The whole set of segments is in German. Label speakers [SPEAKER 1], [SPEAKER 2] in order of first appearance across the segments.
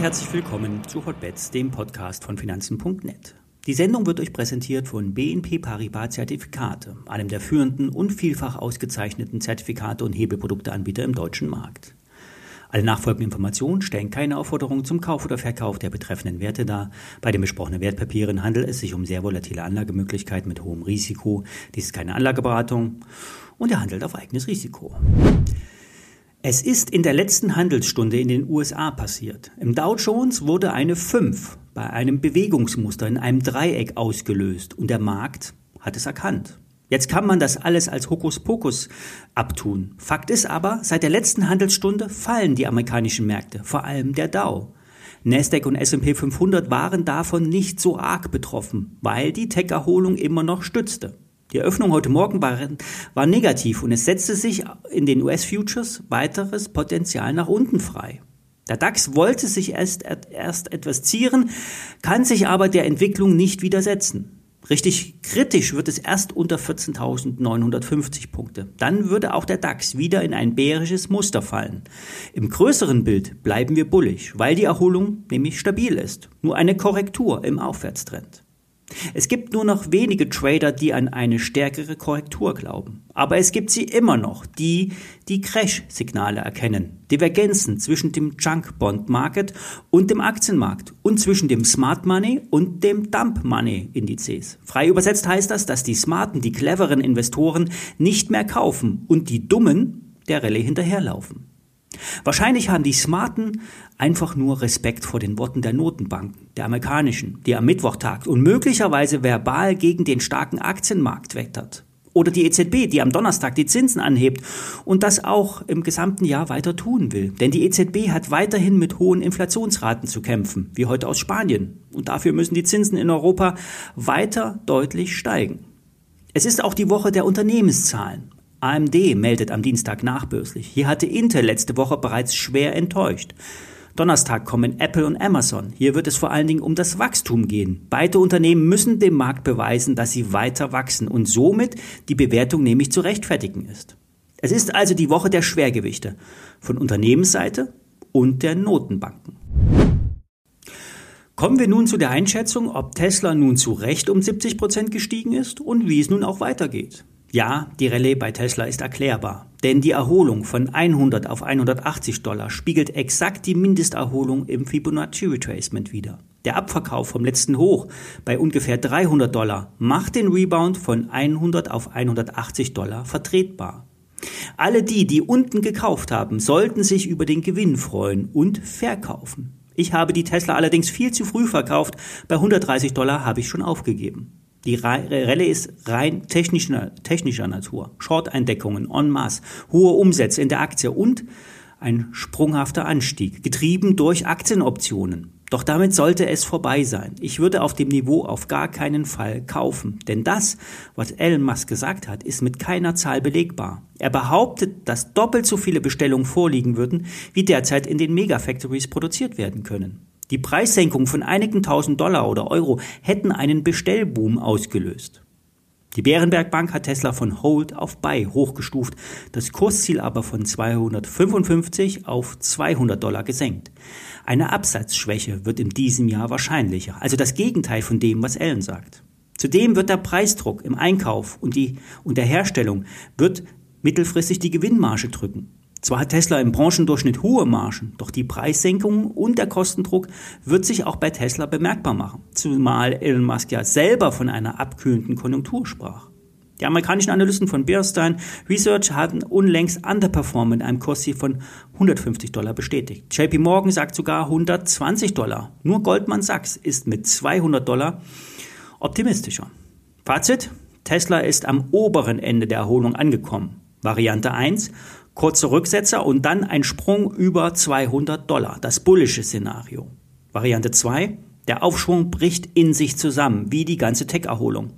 [SPEAKER 1] herzlich willkommen zu Hotbets, dem Podcast von Finanzen.net. Die Sendung wird euch präsentiert von BNP Paribas Zertifikate, einem der führenden und vielfach ausgezeichneten Zertifikate und Hebelprodukteanbieter im deutschen Markt. Alle nachfolgenden Informationen stellen keine Aufforderung zum Kauf oder Verkauf der betreffenden Werte dar. Bei den besprochenen Wertpapieren handelt es sich um sehr volatile Anlagemöglichkeiten mit hohem Risiko. Dies ist keine Anlageberatung und er handelt auf eigenes Risiko. Es ist in der letzten Handelsstunde in den USA passiert. Im Dow Jones wurde eine 5 bei einem Bewegungsmuster in einem Dreieck ausgelöst und der Markt hat es erkannt. Jetzt kann man das alles als Hokuspokus abtun. Fakt ist aber, seit der letzten Handelsstunde fallen die amerikanischen Märkte, vor allem der Dow. Nasdaq und S&P 500 waren davon nicht so arg betroffen, weil die Tech-Erholung immer noch stützte. Die Eröffnung heute Morgen war, war negativ und es setzte sich in den US-Futures weiteres Potenzial nach unten frei. Der DAX wollte sich erst, erst etwas zieren, kann sich aber der Entwicklung nicht widersetzen. Richtig kritisch wird es erst unter 14.950 Punkte. Dann würde auch der DAX wieder in ein bärisches Muster fallen. Im größeren Bild bleiben wir bullig, weil die Erholung nämlich stabil ist. Nur eine Korrektur im Aufwärtstrend. Es gibt nur noch wenige Trader, die an eine stärkere Korrektur glauben. Aber es gibt sie immer noch, die die Crash-Signale erkennen. Divergenzen zwischen dem Junk-Bond-Market und dem Aktienmarkt und zwischen dem Smart Money und dem Dump Money-Indizes. Frei übersetzt heißt das, dass die smarten, die cleveren Investoren nicht mehr kaufen und die dummen der Rallye hinterherlaufen. Wahrscheinlich haben die Smarten einfach nur Respekt vor den Worten der Notenbanken, der amerikanischen, die am Mittwoch tagt und möglicherweise verbal gegen den starken Aktienmarkt wettert. Oder die EZB, die am Donnerstag die Zinsen anhebt und das auch im gesamten Jahr weiter tun will. Denn die EZB hat weiterhin mit hohen Inflationsraten zu kämpfen, wie heute aus Spanien. Und dafür müssen die Zinsen in Europa weiter deutlich steigen. Es ist auch die Woche der Unternehmenszahlen. AMD meldet am Dienstag nachbörslich. Hier hatte Intel letzte Woche bereits schwer enttäuscht. Donnerstag kommen Apple und Amazon. Hier wird es vor allen Dingen um das Wachstum gehen. Beide Unternehmen müssen dem Markt beweisen, dass sie weiter wachsen und somit die Bewertung nämlich zu rechtfertigen ist. Es ist also die Woche der Schwergewichte von Unternehmensseite und der Notenbanken. Kommen wir nun zu der Einschätzung, ob Tesla nun zu Recht um 70 Prozent gestiegen ist und wie es nun auch weitergeht. Ja, die Rallye bei Tesla ist erklärbar, denn die Erholung von 100 auf 180 Dollar spiegelt exakt die Mindesterholung im Fibonacci Retracement wider. Der Abverkauf vom letzten Hoch bei ungefähr 300 Dollar macht den Rebound von 100 auf 180 Dollar vertretbar. Alle die, die unten gekauft haben, sollten sich über den Gewinn freuen und verkaufen. Ich habe die Tesla allerdings viel zu früh verkauft, bei 130 Dollar habe ich schon aufgegeben. Die Rallye ist rein technischer, technischer Natur. Short-Eindeckungen en masse, hohe Umsätze in der Aktie und ein sprunghafter Anstieg, getrieben durch Aktienoptionen. Doch damit sollte es vorbei sein. Ich würde auf dem Niveau auf gar keinen Fall kaufen. Denn das, was Elon Musk gesagt hat, ist mit keiner Zahl belegbar. Er behauptet, dass doppelt so viele Bestellungen vorliegen würden, wie derzeit in den Megafactories produziert werden können. Die Preissenkung von einigen tausend Dollar oder Euro hätten einen Bestellboom ausgelöst. Die Bärenberg Bank hat Tesla von Hold auf Buy hochgestuft, das Kursziel aber von 255 auf 200 Dollar gesenkt. Eine Absatzschwäche wird in diesem Jahr wahrscheinlicher, also das Gegenteil von dem, was Allen sagt. Zudem wird der Preisdruck im Einkauf und, die, und der Herstellung wird mittelfristig die Gewinnmarge drücken. Zwar hat Tesla im Branchendurchschnitt hohe Margen, doch die Preissenkung und der Kostendruck wird sich auch bei Tesla bemerkbar machen, zumal Elon Musk ja selber von einer abkühlenden Konjunktur sprach. Die amerikanischen Analysten von Bearstein Research hatten unlängst Underperform in einem Kursziel von 150 Dollar bestätigt. JP Morgan sagt sogar 120 Dollar. Nur Goldman Sachs ist mit 200 Dollar optimistischer. Fazit, Tesla ist am oberen Ende der Erholung angekommen. Variante 1, kurze Rücksetzer und dann ein Sprung über 200 Dollar, das bullische Szenario. Variante 2, der Aufschwung bricht in sich zusammen, wie die ganze Tech-Erholung.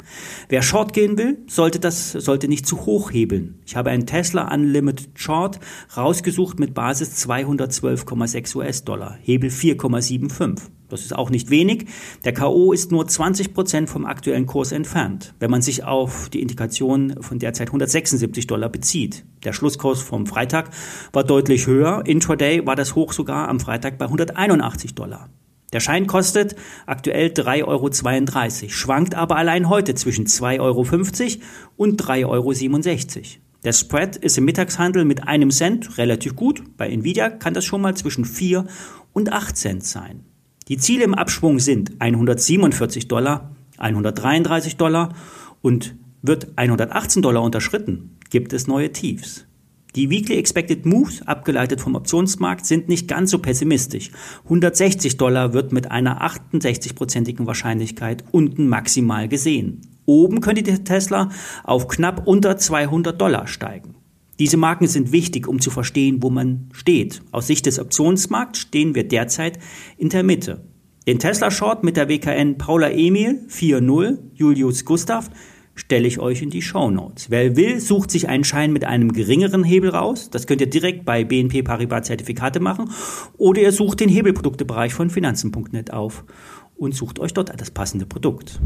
[SPEAKER 1] Wer Short gehen will, sollte das, sollte nicht zu hoch hebeln. Ich habe einen Tesla Unlimited Short rausgesucht mit Basis 212,6 US-Dollar, Hebel 4,75. Das ist auch nicht wenig. Der KO ist nur 20 Prozent vom aktuellen Kurs entfernt, wenn man sich auf die Indikation von derzeit 176 Dollar bezieht. Der Schlusskurs vom Freitag war deutlich höher. Intraday war das Hoch sogar am Freitag bei 181 Dollar. Der Schein kostet aktuell 3,32 Euro, schwankt aber allein heute zwischen 2,50 Euro und 3,67 Euro. Der Spread ist im Mittagshandel mit einem Cent relativ gut. Bei Nvidia kann das schon mal zwischen 4 und 8 Cent sein. Die Ziele im Abschwung sind 147 Dollar, 133 Dollar und wird 118 Dollar unterschritten, gibt es neue Tiefs. Die Weekly Expected Moves, abgeleitet vom Optionsmarkt, sind nicht ganz so pessimistisch. 160 Dollar wird mit einer 68-prozentigen Wahrscheinlichkeit unten maximal gesehen. Oben könnte der Tesla auf knapp unter 200 Dollar steigen. Diese Marken sind wichtig, um zu verstehen, wo man steht. Aus Sicht des Optionsmarkts stehen wir derzeit in der Mitte. Den Tesla Short mit der WKN Paula Emil 4.0 Julius Gustav stelle ich euch in die Show Notes. Wer will, sucht sich einen Schein mit einem geringeren Hebel raus. Das könnt ihr direkt bei BNP Paribas Zertifikate machen. Oder ihr sucht den Hebelproduktebereich von Finanzen.net auf und sucht euch dort das passende Produkt.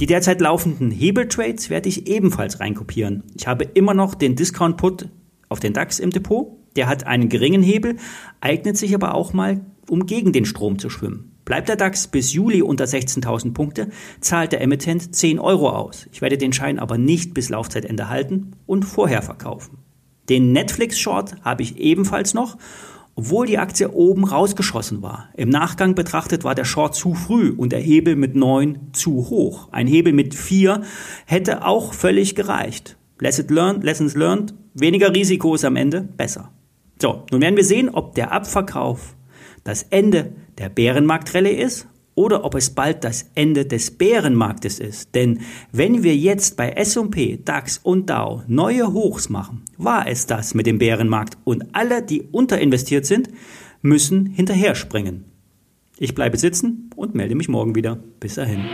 [SPEAKER 1] Die derzeit laufenden Hebeltrades werde ich ebenfalls reinkopieren. Ich habe immer noch den Discount Put auf den DAX im Depot. Der hat einen geringen Hebel, eignet sich aber auch mal, um gegen den Strom zu schwimmen. Bleibt der DAX bis Juli unter 16.000 Punkte, zahlt der Emittent 10 Euro aus. Ich werde den Schein aber nicht bis Laufzeitende halten und vorher verkaufen. Den Netflix Short habe ich ebenfalls noch, obwohl die Aktie oben rausgeschossen war. Im Nachgang betrachtet war der Short zu früh und der Hebel mit 9 zu hoch. Ein Hebel mit 4 hätte auch völlig gereicht. Learned, lessons learned, weniger Risiko ist am Ende besser. So, nun werden wir sehen, ob der Abverkauf das Ende der Bärenmarktrallye ist oder ob es bald das Ende des Bärenmarktes ist. Denn wenn wir jetzt bei S&P, DAX und Dow neue Hochs machen, war es das mit dem Bärenmarkt und alle, die unterinvestiert sind, müssen hinterher springen. Ich bleibe sitzen und melde mich morgen wieder. Bis dahin.